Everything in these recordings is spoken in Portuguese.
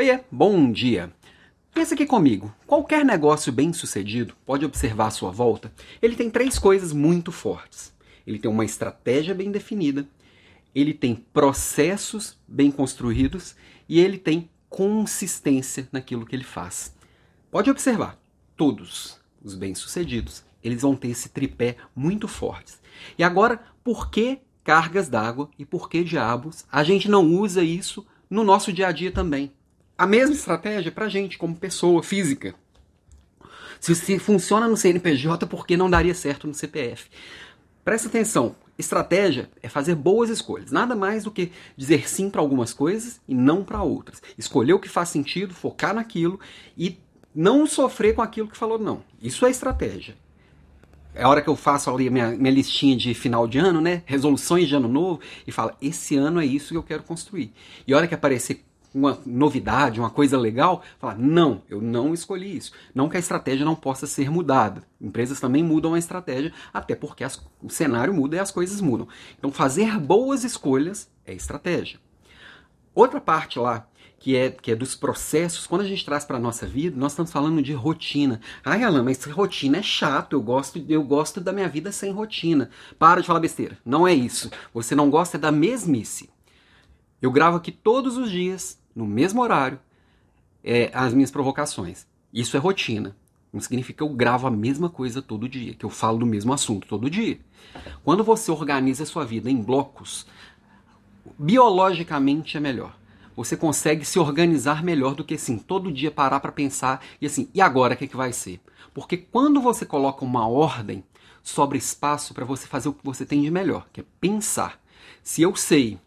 Oiê, bom dia. Pensa aqui comigo. Qualquer negócio bem sucedido, pode observar à sua volta, ele tem três coisas muito fortes. Ele tem uma estratégia bem definida, ele tem processos bem construídos e ele tem consistência naquilo que ele faz. Pode observar, todos os bem-sucedidos, eles vão ter esse tripé muito fortes. E agora, por que cargas d'água e por que diabos a gente não usa isso no nosso dia a dia também? A mesma estratégia para gente, como pessoa física. Se, se funciona no CNPJ, por que não daria certo no CPF? Presta atenção, estratégia é fazer boas escolhas. Nada mais do que dizer sim para algumas coisas e não para outras. Escolher o que faz sentido, focar naquilo e não sofrer com aquilo que falou não. Isso é estratégia. É a hora que eu faço ali minha, minha listinha de final de ano, né? Resoluções de ano novo, e falo, esse ano é isso que eu quero construir. E a hora que aparecer uma novidade, uma coisa legal, falar, não, eu não escolhi isso. Não que a estratégia não possa ser mudada. Empresas também mudam a estratégia, até porque as, o cenário muda e as coisas mudam. Então, fazer boas escolhas é estratégia. Outra parte lá, que é, que é dos processos, quando a gente traz para a nossa vida, nós estamos falando de rotina. Ai, Alan, mas rotina é chato, eu gosto, eu gosto da minha vida sem rotina. Para de falar besteira. Não é isso. Você não gosta da mesmice. Eu gravo aqui todos os dias, no mesmo horário, é, as minhas provocações. Isso é rotina. Não significa que eu gravo a mesma coisa todo dia, que eu falo do mesmo assunto todo dia. Quando você organiza a sua vida em blocos, biologicamente é melhor. Você consegue se organizar melhor do que assim, todo dia parar para pensar e assim, e agora o que, que vai ser? Porque quando você coloca uma ordem, sobra espaço para você fazer o que você tem de melhor, que é pensar. Se eu sei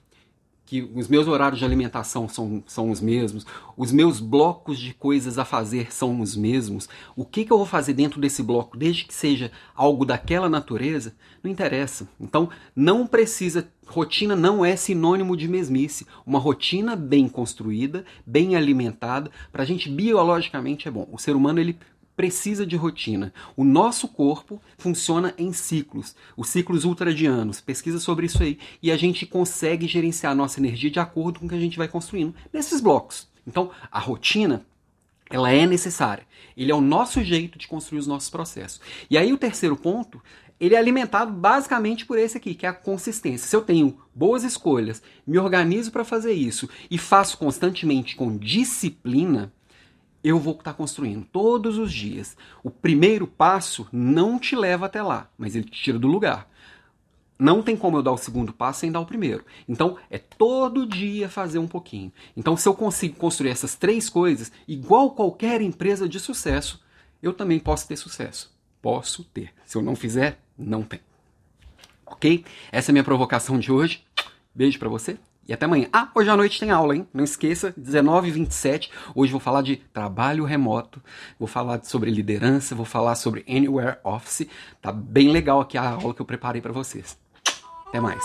que os meus horários de alimentação são, são os mesmos, os meus blocos de coisas a fazer são os mesmos, o que, que eu vou fazer dentro desse bloco, desde que seja algo daquela natureza, não interessa. Então, não precisa. Rotina não é sinônimo de mesmice. Uma rotina bem construída, bem alimentada, para a gente biologicamente é bom. O ser humano ele precisa de rotina. O nosso corpo funciona em ciclos, os ciclos ultradianos. Pesquisa sobre isso aí e a gente consegue gerenciar a nossa energia de acordo com o que a gente vai construindo nesses blocos. Então, a rotina ela é necessária. Ele é o nosso jeito de construir os nossos processos. E aí o terceiro ponto, ele é alimentado basicamente por esse aqui, que é a consistência. Se eu tenho boas escolhas, me organizo para fazer isso e faço constantemente com disciplina, eu vou estar construindo todos os dias. O primeiro passo não te leva até lá, mas ele te tira do lugar. Não tem como eu dar o segundo passo sem dar o primeiro. Então, é todo dia fazer um pouquinho. Então, se eu consigo construir essas três coisas, igual qualquer empresa de sucesso, eu também posso ter sucesso. Posso ter. Se eu não fizer, não tem. Ok? Essa é a minha provocação de hoje. Beijo para você e até amanhã. Ah, hoje à noite tem aula, hein? Não esqueça, 19h27. Hoje vou falar de trabalho remoto, vou falar sobre liderança, vou falar sobre Anywhere Office. Tá bem legal aqui a aula que eu preparei para vocês. Até mais.